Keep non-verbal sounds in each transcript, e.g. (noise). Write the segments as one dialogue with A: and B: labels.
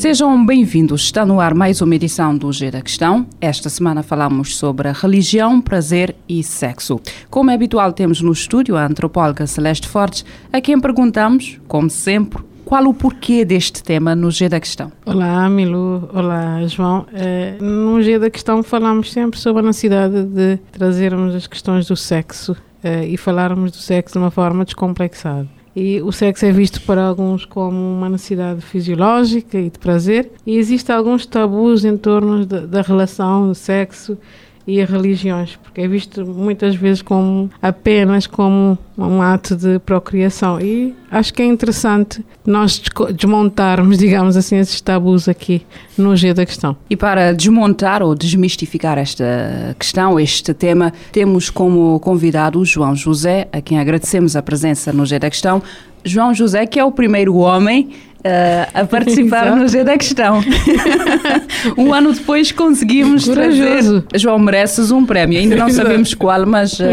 A: Sejam bem-vindos. Está no ar mais uma edição do G da Questão. Esta semana falamos sobre religião, prazer e sexo. Como é habitual, temos no estúdio a antropóloga Celeste Fortes, a quem perguntamos, como sempre, qual o porquê deste tema no G da Questão?
B: Olá, Milu. Olá, João. Uh, no G da Questão falamos sempre sobre a necessidade de trazermos as questões do sexo uh, e falarmos do sexo de uma forma descomplexada. E o sexo é visto para alguns como uma necessidade fisiológica e de prazer, e existem alguns tabus em torno da relação do sexo e as religiões, porque é visto muitas vezes como apenas como um ato de procriação. E acho que é interessante nós desmontarmos, (laughs) digamos assim, esses tabus aqui no G da questão.
A: E para desmontar ou desmistificar esta questão, este tema, temos como convidado o João José, a quem agradecemos a presença no G da questão. João José, que é o primeiro homem Uh, a participar no G da Questão. (laughs) um ano depois conseguimos Corajoso. trazer. João, mereces um prémio. Ainda não sabemos qual, mas uh,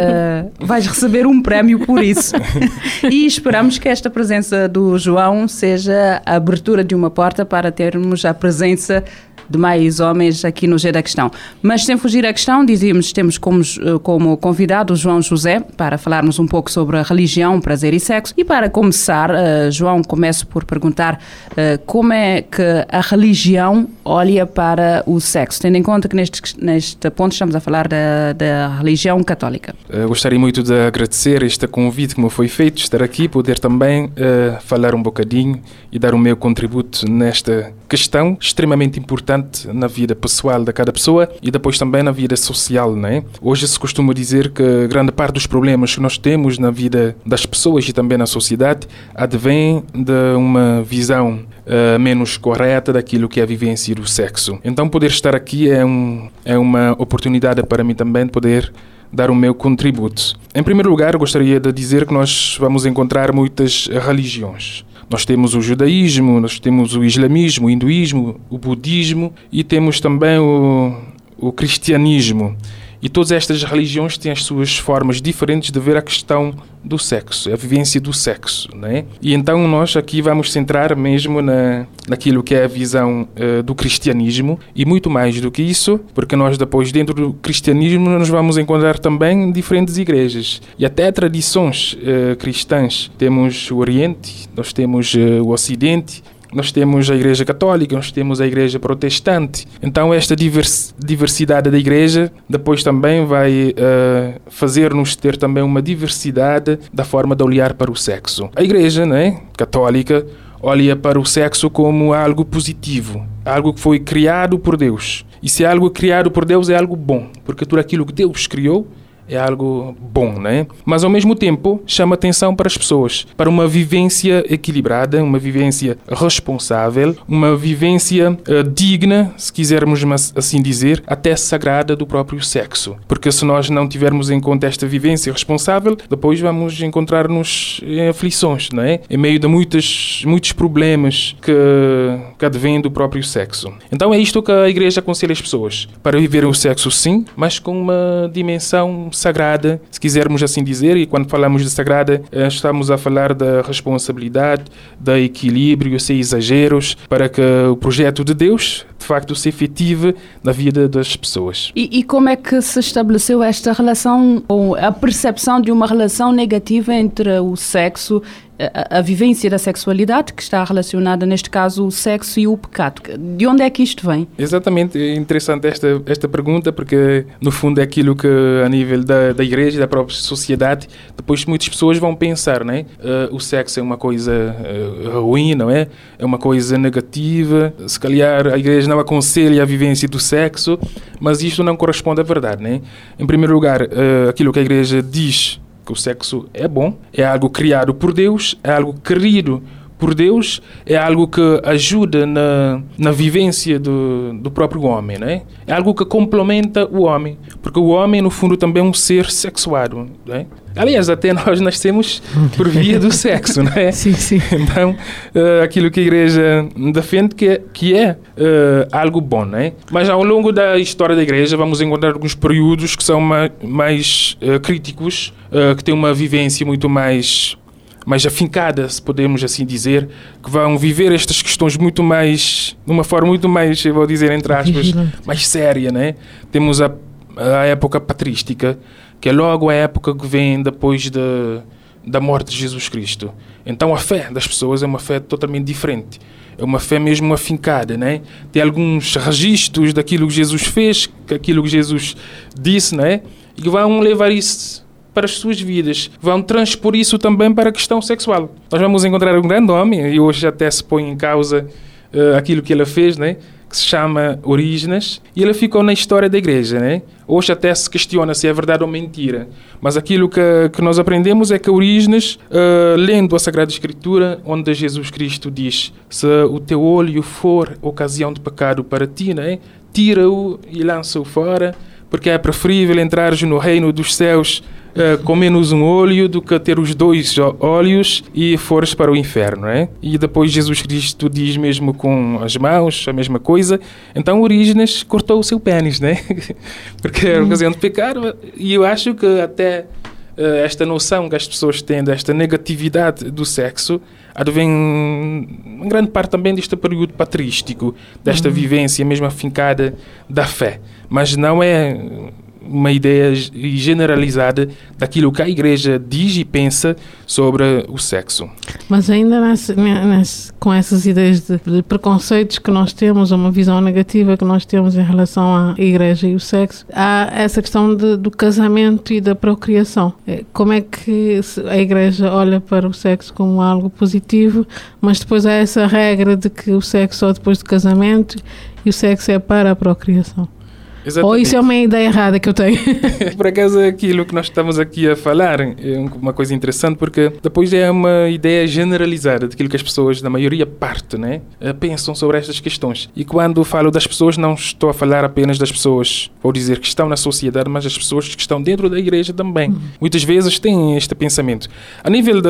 A: vais receber um prémio por isso. (laughs) e esperamos que esta presença do João seja a abertura de uma porta para termos a presença de mais homens aqui no G da Questão. Mas sem fugir à questão, dizíamos, temos como, eh, como convidado o João José para falarmos um pouco sobre a religião, prazer e sexo. E para começar, uh, João, começo por perguntar uh, como é que a religião olha para o sexo, tendo em conta que neste, neste ponto estamos a falar da, da religião católica.
C: Gostaria muito de agradecer este convite que me foi feito, estar aqui, poder também uh, falar um bocadinho e dar o meu contributo nesta questão extremamente importante na vida pessoal de cada pessoa e depois também na vida social, né? Hoje se costuma dizer que grande parte dos problemas que nós temos na vida das pessoas e também na sociedade advém de uma visão uh, menos correta daquilo que é a vivência do sexo. Então poder estar aqui é, um, é uma oportunidade para mim também de poder dar o meu contributo. Em primeiro lugar, gostaria de dizer que nós vamos encontrar muitas religiões. Nós temos o judaísmo, nós temos o islamismo, o hinduísmo, o budismo e temos também o, o cristianismo. E todas estas religiões têm as suas formas diferentes de ver a questão do sexo, a vivência do sexo, né? E então nós aqui vamos centrar mesmo na naquilo que é a visão uh, do cristianismo e muito mais do que isso, porque nós depois dentro do cristianismo nos vamos encontrar também diferentes igrejas e até tradições uh, cristãs. Temos o Oriente, nós temos uh, o Ocidente nós temos a Igreja Católica, nós temos a Igreja Protestante. Então, esta diversidade da Igreja depois também vai uh, fazer-nos ter também uma diversidade da forma de olhar para o sexo. A Igreja né, Católica olha para o sexo como algo positivo, algo que foi criado por Deus. E se é algo criado por Deus, é algo bom, porque tudo aquilo que Deus criou é algo bom, né? Mas ao mesmo tempo chama atenção para as pessoas, para uma vivência equilibrada, uma vivência responsável, uma vivência uh, digna, se quisermos assim dizer, até sagrada do próprio sexo. Porque se nós não tivermos em conta esta vivência responsável, depois vamos encontrar-nos em aflições, não é? Em meio de muitas, muitos problemas que, que advêm do próprio sexo. Então é isto que a Igreja aconselha as pessoas, para viverem o sexo sim, mas com uma dimensão sagrada, se quisermos assim dizer, e quando falamos de sagrada, eh, estamos a falar da responsabilidade, da equilíbrio, sem exageros, para que o projeto de Deus, de facto, se efetive na vida das pessoas.
A: E, e como é que se estabeleceu esta relação, ou a percepção de uma relação negativa entre o sexo a, a, vivência da sexualidade, que está relacionada, neste caso, o sexo e o pecado. De onde é que isto vem?
C: Exatamente, é interessante esta, esta pergunta, porque no fundo é aquilo que, a nível da, da igreja, da própria sociedade, depois muitas pessoas vão pensar, né? Uh, o sexo é uma coisa uh, ruim, não é? É uma coisa negativa, se calhar a igreja não aconselha a vivência do sexo, mas isto não corresponde à verdade, né? Em primeiro lugar, uh, aquilo que a igreja diz que o sexo é bom, é algo criado por Deus, é algo querido por Deus é algo que ajuda na, na vivência do, do próprio homem, né? É algo que complementa o homem, porque o homem, no fundo, também é um ser sexuado, né? Aliás, até (laughs) nós nascemos por via do sexo, não é? (laughs)
B: Sim, sim.
C: Então, uh, aquilo que a igreja defende que é, que é uh, algo bom, não é? Mas ao longo da história da igreja vamos encontrar alguns períodos que são mais, mais uh, críticos, que têm uma vivência muito mais mais afincada, se podemos assim dizer, que vão viver estas questões muito mais, de uma forma muito mais, eu vou dizer entre aspas, Vigilante. mais séria, né? Temos a, a época patrística, que é logo a época que vem depois de, da morte de Jesus Cristo. Então a fé das pessoas é uma fé totalmente diferente. É uma fé mesmo afincada, né? Tem alguns registros daquilo que Jesus fez, aquilo que Jesus disse, né? E que vão levar isso para as suas vidas. Vão transpor isso também para a questão sexual. Nós vamos encontrar um grande homem, e hoje até se põe em causa uh, aquilo que ele fez, né? que se chama Orígenes, e ele ficou na história da igreja. Né? Hoje até se questiona se é verdade ou mentira, mas aquilo que, que nós aprendemos é que Orígenes, uh, lendo a Sagrada Escritura, onde Jesus Cristo diz: Se o teu olho for ocasião de pecado para ti, né? tira-o e lança-o fora, porque é preferível entrares no reino dos céus uh, com menos um olho do que ter os dois olhos e fores para o inferno, é? E depois Jesus Cristo diz mesmo com as mãos a mesma coisa. Então Orígenes cortou o seu pênis, né? (laughs) Porque era ocasião de pecar. E eu acho que até uh, esta noção que as pessoas têm desta negatividade do sexo advém em grande parte também deste período patrístico, desta uhum. vivência mesmo afincada da fé. Mas não é uma ideia generalizada daquilo que a igreja diz e pensa sobre o sexo.
B: Mas ainda com essas ideias de, de, preconceitos que nós temos, uma visão negativa que nós temos em relação à igreja e o sexo, há essa questão de, do casamento e da procriação. É, como é que a igreja olha para o sexo como algo positivo, mas depois há essa regra de que o sexo só depois do casamento e o sexo é para a procriação? Exatamente. Ou isso é uma ideia errada que eu tenho? (laughs)
C: Por acaso, aquilo que nós estamos aqui a falar é uma coisa interessante porque depois é uma ideia generalizada daquilo que as pessoas, da maioria parte, né, eh, pensam sobre estas questões. E quando falo das pessoas, não estou a falar apenas das pessoas, vou dizer que estão na sociedade, mas das pessoas que estão dentro da igreja também. Uhum. Muitas vezes têm este pensamento. A nível de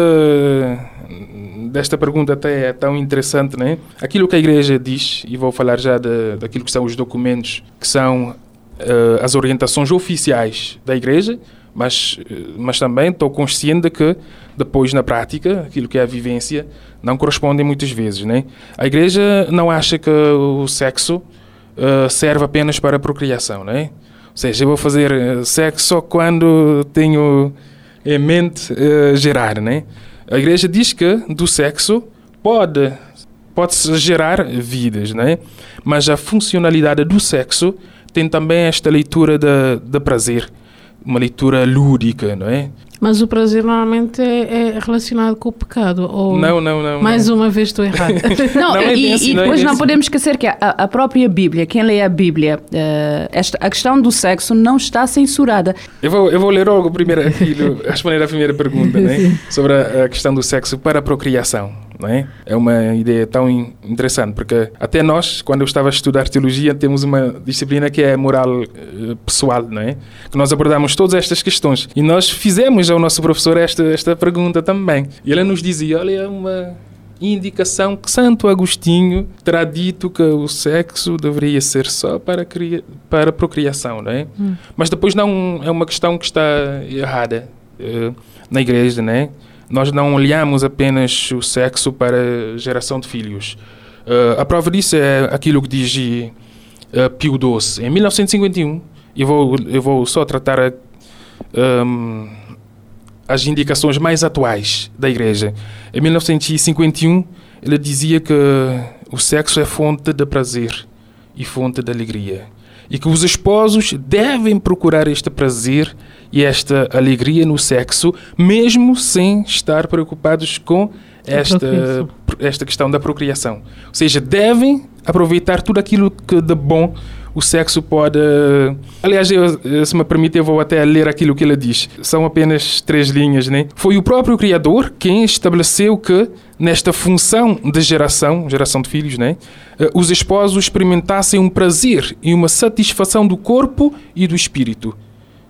C: desta pergunta até é tão interessante, né? Aquilo que a igreja diz, e vou falar já de, daquilo que são os documentos que são uh, as orientações oficiais da Igreja, mas, uh, mas também estou consciente de que depois na prática, aquilo que é a vivência, não correspondem muitas vezes. Né? A Igreja não acha que o sexo uh, serve apenas para a procriação. Né? Ou seja, eu vou fazer sexo só quando tenho em mente gerar. Né? A Igreja diz que do sexo pode pode-se gerar vidas, né? mas a funcionalidade do sexo tem também esta leitura de, de prazer, uma leitura lúdica, não é?
B: Mas o prazer normalmente é, é, relacionado com o pecado. Ou
C: não, não, não.
B: Mais
C: não.
B: uma vez estou errado. (laughs)
A: não, não é e, assim, e, depois não, é não podemos esquecer que a, a, própria Bíblia, quem lê a Bíblia, uh, esta, a questão do sexo não está censurada.
C: Eu vou, eu vou ler logo primeiro aquilo, (laughs) responder à primeira pergunta, né? sobre a, a questão do sexo para a procriação não é? É uma ideia tão interessante, porque até nós, quando eu estava a estudar teologia, temos uma disciplina que é moral uh, pessoal, não é? Que nós abordamos todas estas questões. E nós fizemos ao nosso professor esta, esta pergunta também. E ele nos dizia, olha, é uma indicação que Santo Agostinho terá dito que o sexo deveria ser só para, cria, para procriação, não é? Hum. Mas depois não é uma questão que está errada uh, na igreja, não é? Nós não olhamos apenas o sexo para geração de filhos. Uh, a prova disso é aquilo que diz uh, Pio XII. Em 1951, eu vou, eu vou só tratar um, as indicações mais atuais da Igreja. Em 1951, ele dizia que o sexo é fonte de prazer e fonte de alegria. E que os esposos devem procurar este prazer e esta alegria no sexo, mesmo sem estar preocupados com esta, esta questão da procriação. Ou seja, devem aproveitar tudo aquilo que de bom o sexo pode. Aliás, eu, se me permite, eu vou até ler aquilo que ele diz. São apenas três linhas, né? Foi o próprio Criador quem estabeleceu que, nesta função de geração, geração de filhos, né? Eh, os esposos experimentassem um prazer e uma satisfação do corpo e do espírito.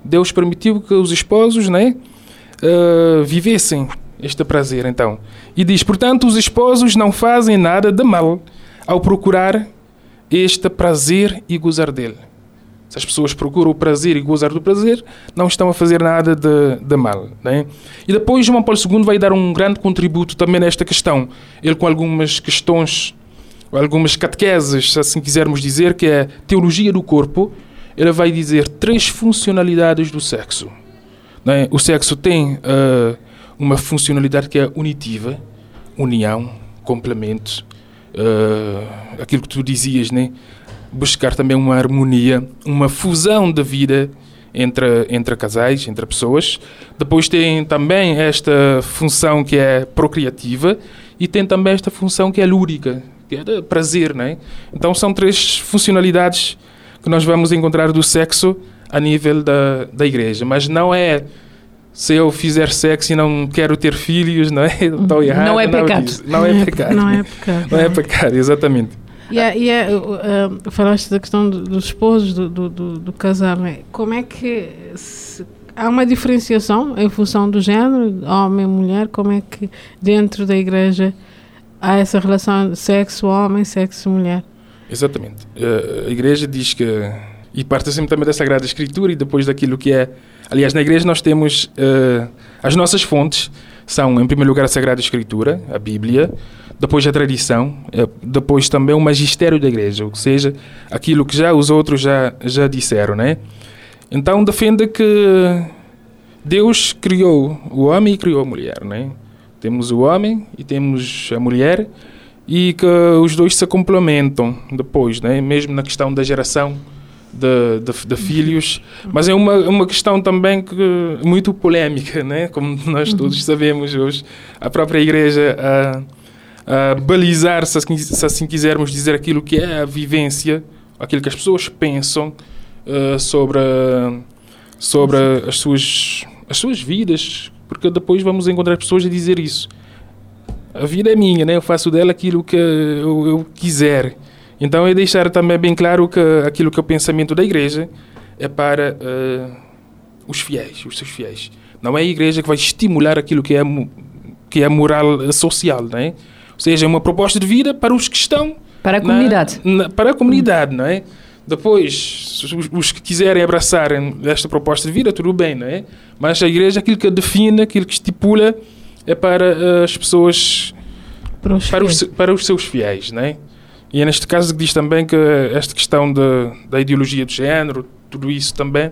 C: Deus permitiu que os esposos, né? Uh, vivessem este prazer, então. E diz: portanto, os esposos não fazem nada de mal ao procurar este prazer e gozar dele. Se as pessoas procuram o prazer e gozar do prazer, não estão a fazer nada de, de mal. Né? E depois João Paulo II vai dar um grande contributo também nesta questão. Ele com algumas questões, algumas catequeses, se assim quisermos dizer, que é teologia do corpo, ele vai dizer três funcionalidades do sexo. Né? O sexo tem uh, uma funcionalidade que é unitiva, união, complemento, uh, aquilo que tu dizias, né? buscar também uma harmonia, uma fusão de vida entre, entre casais, entre pessoas. Depois tem também esta função que é procriativa e tem também esta função que é lúdica, que é de prazer. Né? Então são três funcionalidades que nós vamos encontrar do sexo a nível da, da igreja, mas não é se eu fizer sexo e não quero ter filhos, não é? (laughs) Estou errado.
A: Não é (laughs) pecado.
C: Não, é pecado.
B: Não é pecado.
C: Não é pecado, exatamente.
B: E, é, e é, uh, falaste da questão do, dos esposos, do, do, do, do casal. Né? Como é que se, há uma diferenciação em função do género, homem e mulher? Como é que dentro da igreja há essa relação sexo-homem, sexo-mulher?
C: Exatamente. Uh, a igreja diz que e parte sempre também da Sagrada Escritura e depois daquilo que é. Aliás, na igreja nós temos uh, as nossas fontes são, em primeiro lugar, a Sagrada Escritura, a Bíblia, depois a tradição, uh, depois também o magistério da igreja, ou seja, aquilo que já os outros já, já disseram, né? Então defende que Deus criou o homem e criou a mulher, né? Temos o homem e temos a mulher e que os dois se complementam depois, né? Mesmo na questão da geração de, de, de, filhos, mas é uma, uma questão também que, muito polémica, né? como nós todos sabemos hoje. A própria Igreja a, a balizar, se assim, se assim quisermos dizer, aquilo que é a vivência, aquilo que as pessoas pensam uh, sobre, sobre as, suas, as suas vidas, porque depois vamos encontrar pessoas a dizer isso. A vida é minha, né? eu faço dela aquilo que eu, eu quiser. Então é deixar também bem claro que aquilo que é o pensamento da igreja é para uh, os fiéis, os seus fiéis. Não é a igreja que vai estimular aquilo que é que é moral social, não é? Ou seja, é uma proposta de vida para os que estão
A: para a comunidade,
C: na, para a comunidade, não é? Depois, os, os, que quiserem abraçar esta proposta de vida, tudo bem, não é? Mas a igreja, aquilo que define, aquilo que estipula, é para uh, as pessoas, para os, para os, para os seus fiéis, não é? E é neste caso que diz também que esta questão de, da ideologia do género, tudo isso também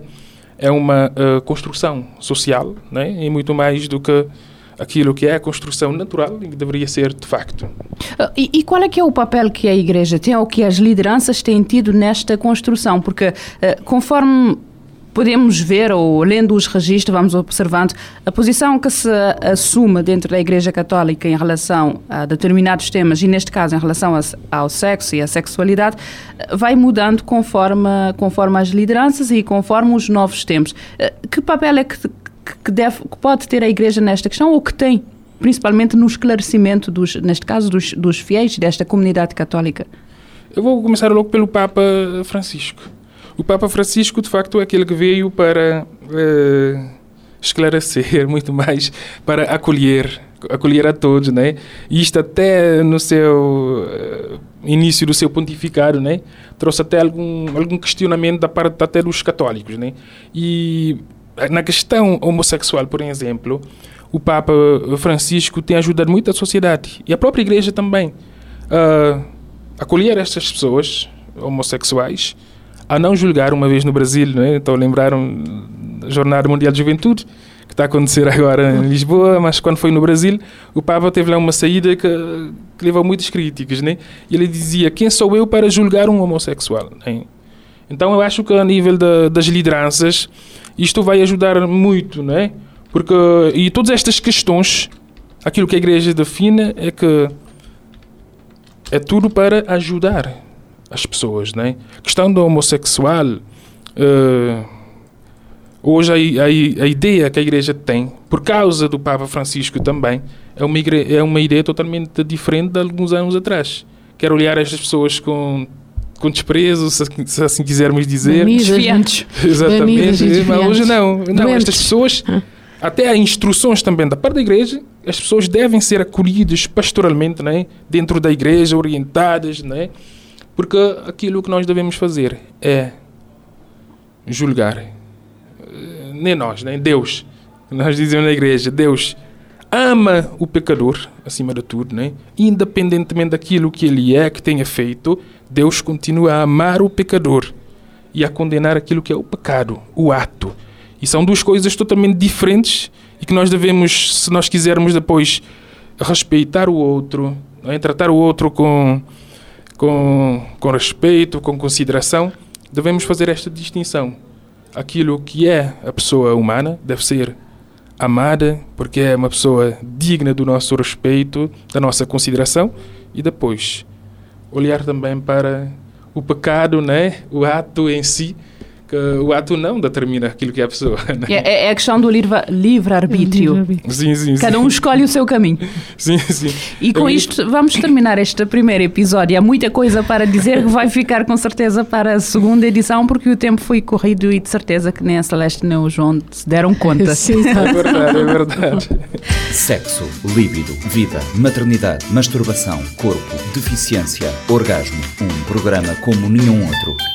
C: é uma uh, construção social, né? e muito mais do que aquilo que é a construção natural e que deveria ser de facto.
A: Ah, e, e, qual é que é o papel que a Igreja tem ou que as lideranças têm tido nesta construção? Porque uh, conforme podemos ver, ou lendo os registros, vamos observando a posição que se assume dentro da Igreja Católica em relação a determinados temas, e neste caso em relação ao sexo e à sexualidade, vai mudando conforme, conforme as lideranças e conforme os novos tempos. Eh, que papel é que, que, deve, que pode ter a Igreja nesta questão, ou que tem, principalmente no esclarecimento, dos, neste caso, dos, dos fiéis desta comunidade católica?
C: Eu vou começar logo pelo Papa Francisco. O Papa Francisco, de facto, é aquele que veio para uh, esclarecer (laughs) muito mais, para acolher, acolher a todos, né? E isto até no seu uh, início do seu pontificado, né? Trouxe até algum algum questionamento da parte até dos católicos, né? E na questão homossexual, por exemplo, o Papa Francisco tem ajudado muito a sociedade e a própria Igreja também a acolher estas pessoas homossexuais a não julgar uma vez no Brasil, não é? Então lembraram da Jornada Mundial de Juventude, que está a acontecer (laughs) agora em Lisboa, mas quando foi no Brasil, o Papa teve lá uma saída que, que levou muitas críticas, né? E ele dizia: Quem sou eu para julgar um homossexual? Né? Então eu acho que a nível da, das lideranças, isto vai ajudar muito, não é? Porque, e todas estas questões, aquilo que a igreja define é que é tudo para ajudar as pessoas, né? A questão do homossexual, uh, hoje a, a, a, ideia que a igreja tem, por causa do Papa Francisco também, é uma, é uma ideia totalmente diferente de alguns anos atrás. Quer olhar estas pessoas com com desprezo, se, se assim quisermos dizer.
A: Desfiantes. (laughs)
C: Exatamente. Mas hoje não. Não, estas pessoas, até há instruções também da parte da igreja, as pessoas devem ser acolhidas pastoralmente, né? dentro da igreja, orientadas, né? Porque aquilo que nós devemos fazer é julgar. Eh, nem nós, nem Deus. Nós dizemos na igreja, Deus ama o pecador, acima de tudo, né? independentemente daquilo que ele é, que tenha feito, Deus continua a amar o pecador e a condenar aquilo que é o pecado, o ato. E são duas coisas totalmente diferentes e que nós devemos, se nós quisermos depois respeitar o outro, é? tratar o outro com, com, com respeito, com consideração, devemos fazer esta distinção. Aquilo que é a pessoa humana deve ser amada, porque é uma pessoa digna do nosso respeito, da nossa consideração, e depois olhar também para o pecado, né? o ato em si, que o ato não determina aquilo que é a pessoa. (laughs) Né?
A: É, é, a questão do livre-arbítrio.
C: sim, sim,
A: Cada um escolhe o seu caminho. (laughs)
C: Sim, sim.
A: E com Eu... isto vamos terminar este primeiro episódio. Há muita coisa para dizer que vai ficar com certeza para a segunda edição, porque o tempo foi corrido e de certeza que nem a Celeste nem o João se deram conta. (laughs)
B: Sim,
C: é verdade, é verdade.
D: Sexo, líbido, vida, maternidade, masturbação, corpo, deficiência, orgasmo. Um programa como nenhum outro.